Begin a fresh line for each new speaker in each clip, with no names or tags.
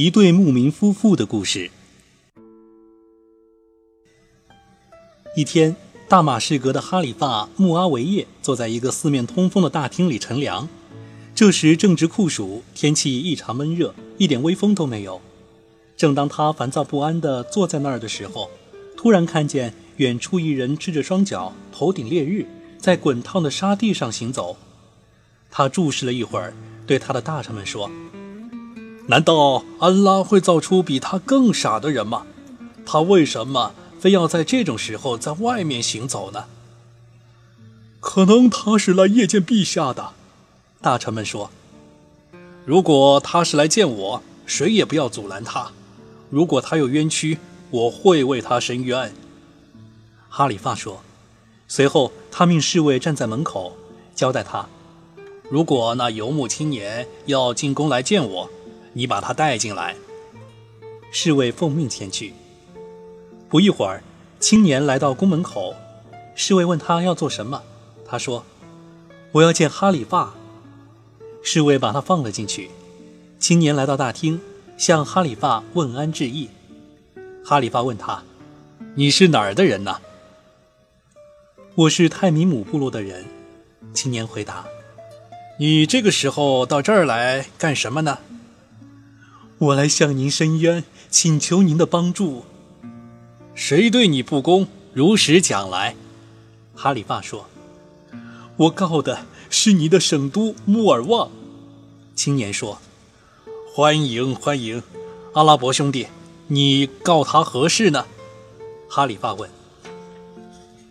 一对牧民夫妇的故事。一天，大马士革的哈里发穆阿维叶坐在一个四面通风的大厅里乘凉。这时正值酷暑，天气异常闷热，一点微风都没有。正当他烦躁不安地坐在那儿的时候，突然看见远处一人赤着双脚，头顶烈日，在滚烫的沙地上行走。他注视了一会儿，对他的大臣们说：“难道安拉会造出比他更傻的人吗？他为什么？”非要在这种时候在外面行走呢？
可能他是来谒见陛下的。
大臣们说：“如果他是来见我，谁也不要阻拦他。如果他有冤屈，我会为他伸冤。”哈里发说。随后，他命侍卫站在门口，交代他：“如果那游牧青年要进宫来见我，你把他带进来。”侍卫奉命前去。不一会儿，青年来到宫门口，侍卫问他要做什么。他说：“我要见哈里发。”侍卫把他放了进去。青年来到大厅，向哈里发问安致意。哈里发问他：“你是哪儿的人呢？”“我是泰米姆部落的人。”青年回答。“你这个时候到这儿来干什么呢？”“我来向您申冤，请求您的帮助。”谁对你不公？如实讲来。哈里发说：“我告的是你的省都穆尔旺。”青年说：“欢迎欢迎，阿拉伯兄弟，你告他何事呢？”哈里发问。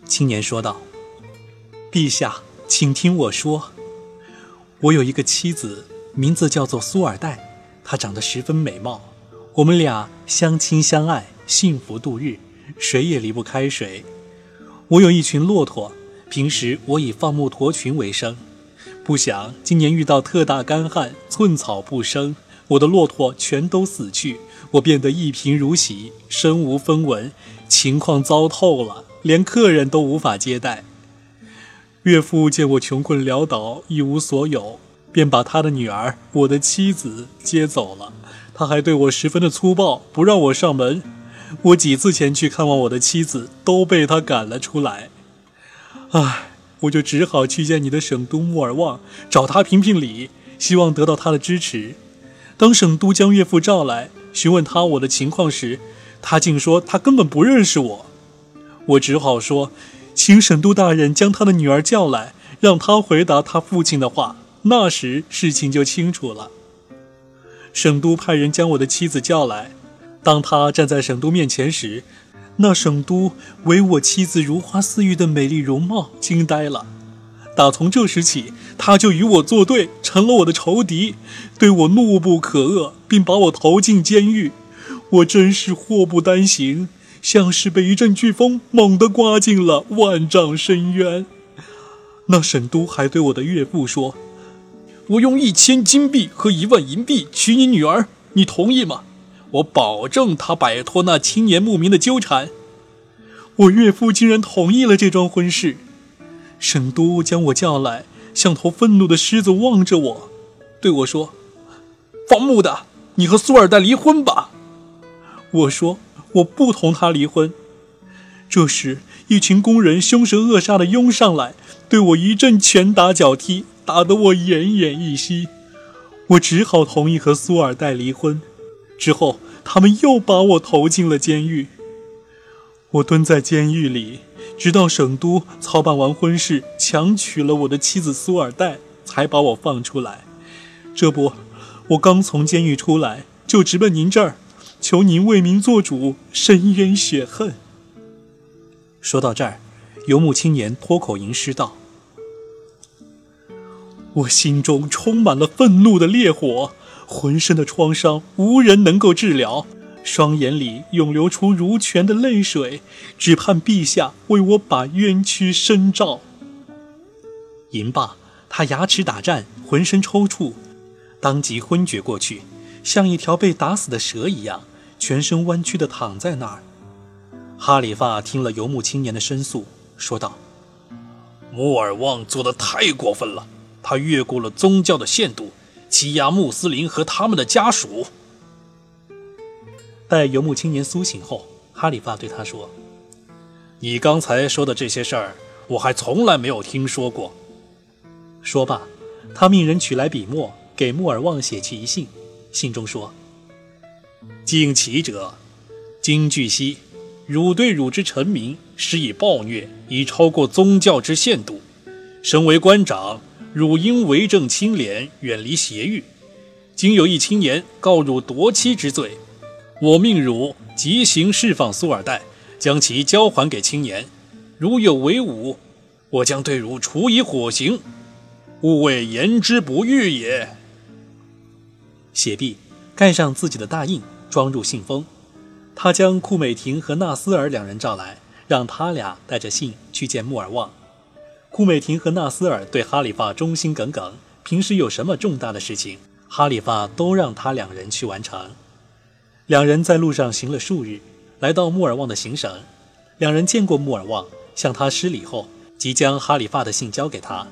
青年说道：“陛下，请听我说。我有一个妻子，名字叫做苏尔代，她长得十分美貌，我们俩相亲相爱，幸福度日。”谁也离不开谁。我有一群骆驼，平时我以放牧驼群为生。不想今年遇到特大干旱，寸草不生，我的骆驼全都死去，我变得一贫如洗，身无分文，情况糟透了，连客人都无法接待。岳父见我穷困潦倒，一无所有，便把他的女儿，我的妻子接走了。他还对我十分的粗暴，不让我上门。我几次前去看望我的妻子，都被他赶了出来。唉，我就只好去见你的省都穆尔旺，找他评评理，希望得到他的支持。当省都将岳父召来，询问他我的情况时，他竟说他根本不认识我。我只好说，请省都大人将他的女儿叫来，让他回答他父亲的话，那时事情就清楚了。省都派人将我的妻子叫来。当他站在省都面前时，那省都为我妻子如花似玉的美丽容貌惊呆了。打从这时起，他就与我作对，成了我的仇敌，对我怒不可遏，并把我投进监狱。我真是祸不单行，像是被一阵飓风猛地刮进了万丈深渊。那省都还对我的岳父说：“我用一千金币和一万银币娶你女儿，你同意吗？”我保证他摆脱那青年牧民的纠缠。我岳父竟然同意了这桩婚事。沈都将我叫来，像头愤怒的狮子望着我，对我说：“放牧的，你和苏尔代离婚吧。”我说：“我不同他离婚。”这时，一群工人凶神恶煞地拥上来，对我一阵拳打脚踢，打得我奄奄一息。我只好同意和苏尔代离婚。之后，他们又把我投进了监狱。我蹲在监狱里，直到省都操办完婚事，强娶了我的妻子苏尔代，才把我放出来。这不，我刚从监狱出来，就直奔您这儿，求您为民做主，伸冤雪恨。说到这儿，游牧青年脱口吟诗道：“我心中充满了愤怒的烈火。”浑身的创伤无人能够治疗，双眼里涌流出如泉的泪水，只盼陛下为我把冤屈伸照。吟罢，他牙齿打颤，浑身抽搐，当即昏厥过去，像一条被打死的蛇一样，全身弯曲地躺在那儿。哈里发听了游牧青年的申诉，说道：“穆尔旺做的太过分了，他越过了宗教的限度。”欺压穆斯林和他们的家属。待游牧青年苏醒后，哈里发对他说：“你刚才说的这些事儿，我还从来没有听说过。”说罢，他命人取来笔墨，给穆尔旺写去一信。信中说：“敬启者，今据悉，汝对汝之臣民施以暴虐，已超过宗教之限度。身为官长，汝应为政清廉，远离邪欲。今有一青年告汝夺妻之罪。”我命汝即行释放苏尔代，将其交还给青年。如有违武，我将对汝处以火刑。勿谓言之不预也。写毕，盖上自己的大印，装入信封。他将库美婷和纳斯尔两人召来，让他俩带着信去见穆尔旺。库美婷和纳斯尔对哈里发忠心耿耿，平时有什么重大的事情，哈里发都让他两人去完成。两人在路上行了数日，来到穆尔旺的行省。两人见过穆尔旺，向他施礼后，即将哈里发的信交给他。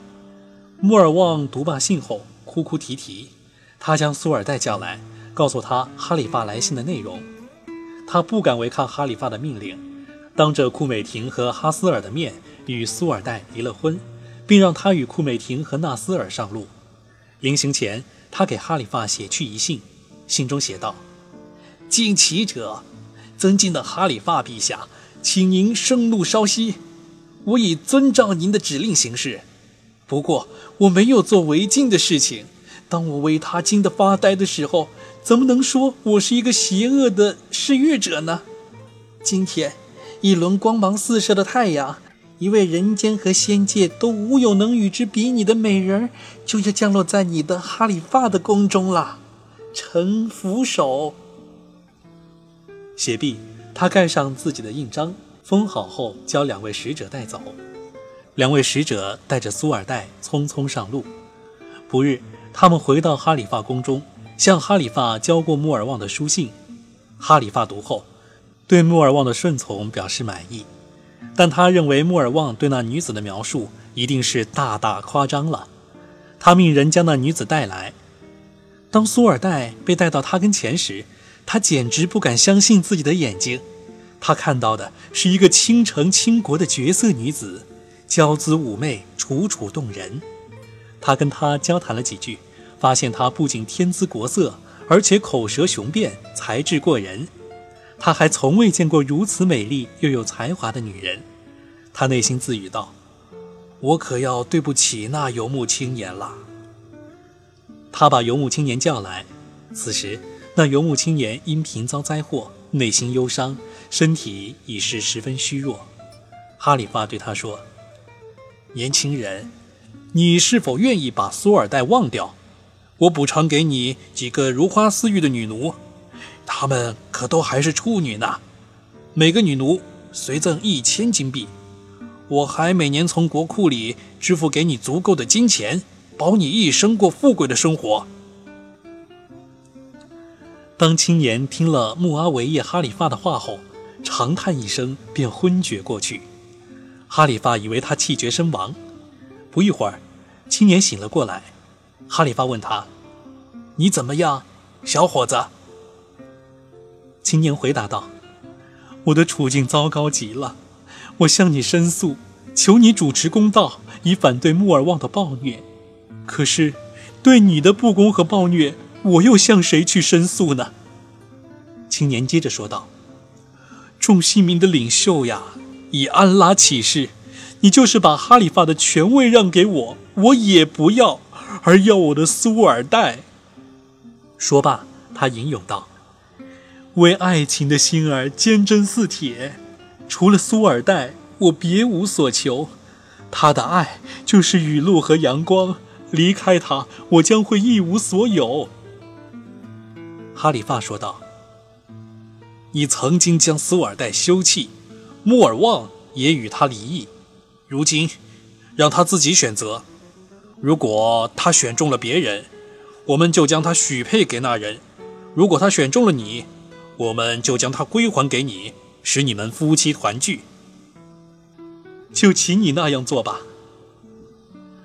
穆尔旺读罢信后，哭哭啼啼。他将苏尔代叫来，告诉他哈里发来信的内容。他不敢违抗哈里发的命令，当着库美婷和哈斯尔的面与苏尔代离了婚，并让他与库美婷和纳斯尔上路。临行前，他给哈里发写去一信，信中写道。敬启者，尊敬的哈里发陛下，请您盛怒稍息，我已遵照您的指令行事。不过我没有做违禁的事情。当我为他惊得发呆的时候，怎么能说我是一个邪恶的嗜欲者呢？今天，一轮光芒四射的太阳，一位人间和仙界都无有能与之比拟的美人，就要降落在你的哈里发的宫中了。臣俯首。写毕，他盖上自己的印章，封好后，交两位使者带走。两位使者带着苏尔代匆匆上路。不日，他们回到哈里发宫中，向哈里发交过穆尔旺的书信。哈里发读后，对穆尔旺的顺从表示满意，但他认为穆尔旺对那女子的描述一定是大大夸张了。他命人将那女子带来。当苏尔代被带到他跟前时，他简直不敢相信自己的眼睛，他看到的是一个倾城倾国的绝色女子，娇姿妩媚，楚楚动人。他跟她交谈了几句，发现她不仅天姿国色，而且口舌雄辩，才智过人。他还从未见过如此美丽又有才华的女人。他内心自语道：“我可要对不起那游牧青年了。”他把游牧青年叫来，此时。那游牧青年因频遭灾祸，内心忧伤，身体已是十分虚弱。哈里发对他说：“年轻人，你是否愿意把苏尔代忘掉？我补偿给你几个如花似玉的女奴，她们可都还是处女呢。每个女奴随赠一千金币，我还每年从国库里支付给你足够的金钱，保你一生过富贵的生活。”当青年听了穆阿维叶哈里发的话后，长叹一声，便昏厥过去。哈里发以为他气绝身亡。不一会儿，青年醒了过来。哈里发问他：“你怎么样，小伙子？”青年回答道：“我的处境糟糕极了，我向你申诉，求你主持公道，以反对穆尔旺的暴虐。可是，对你的不公和暴虐。”我又向谁去申诉呢？青年接着说道：“众姓民的领袖呀，以安拉起誓，你就是把哈里发的权位让给我，我也不要，而要我的苏尔代。”说罢，他吟咏道：“为爱情的心儿坚贞似铁，除了苏尔代，我别无所求。他的爱就是雨露和阳光，离开他，我将会一无所有。”哈里发说道：“你曾经将苏尔代休弃，穆尔旺也与他离异。如今，让他自己选择。如果他选中了别人，我们就将他许配给那人；如果他选中了你，我们就将它归还给你，使你们夫妻团聚。就请你那样做吧。”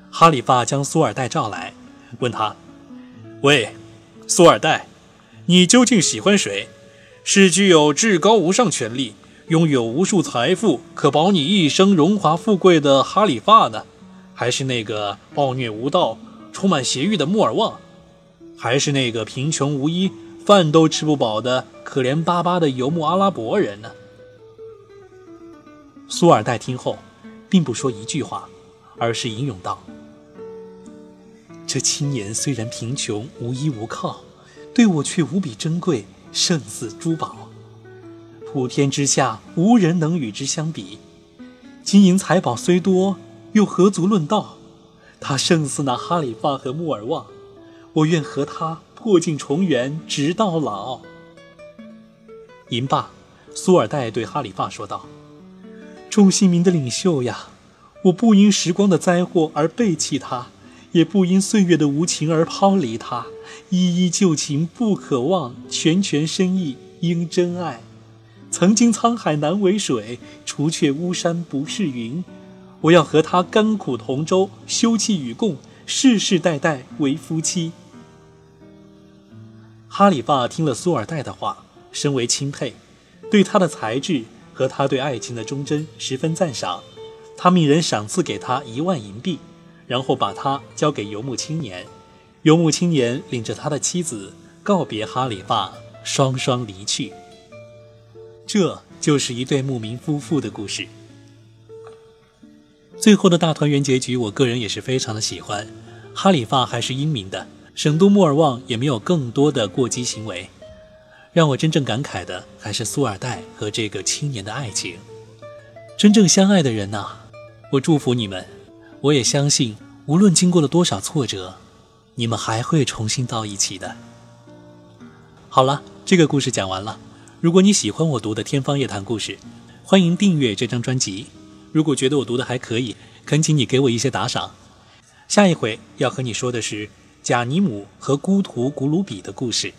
哈里发将苏尔代召来，问他：“喂，苏尔代。”你究竟喜欢谁？是具有至高无上权力、拥有无数财富、可保你一生荣华富贵的哈里发呢，还是那个暴虐无道、充满邪欲的穆尔旺，还是那个贫穷无依、饭都吃不饱的可怜巴巴的游牧阿拉伯人呢？苏尔代听后，并不说一句话，而是吟咏道：“这青年虽然贫穷无依无靠，对我却无比珍贵，胜似珠宝。普天之下无人能与之相比。金银财宝虽多，又何足论道？他胜似那哈里发和穆尔旺。我愿和他破镜重圆，直到老。”吟罢，苏尔代对哈里发说道。众姓民的领袖呀，我不因时光的灾祸而背弃他，也不因岁月的无情而抛离他。依依旧情不可忘，拳拳深意应真爱。曾经沧海难为水，除却巫山不是云。我要和他甘苦同舟，休戚与共，世世代代为夫妻。哈里发听了苏尔代的话，深为钦佩，对他的才智。和他对爱情的忠贞十分赞赏，他命人赏赐给他一万银币，然后把他交给游牧青年。游牧青年领着他的妻子告别哈里发，双双离去。这就是一对牧民夫妇的故事。最后的大团圆结局，我个人也是非常的喜欢。哈里发还是英明的，省都莫尔旺也没有更多的过激行为。让我真正感慨的还是苏尔代和这个青年的爱情。真正相爱的人呐，我祝福你们。我也相信，无论经过了多少挫折，你们还会重新到一起的。好了，这个故事讲完了。如果你喜欢我读的《天方夜谭》故事，欢迎订阅这张专辑。如果觉得我读的还可以，恳请你给我一些打赏。下一回要和你说的是贾尼姆和孤徒古鲁比的故事。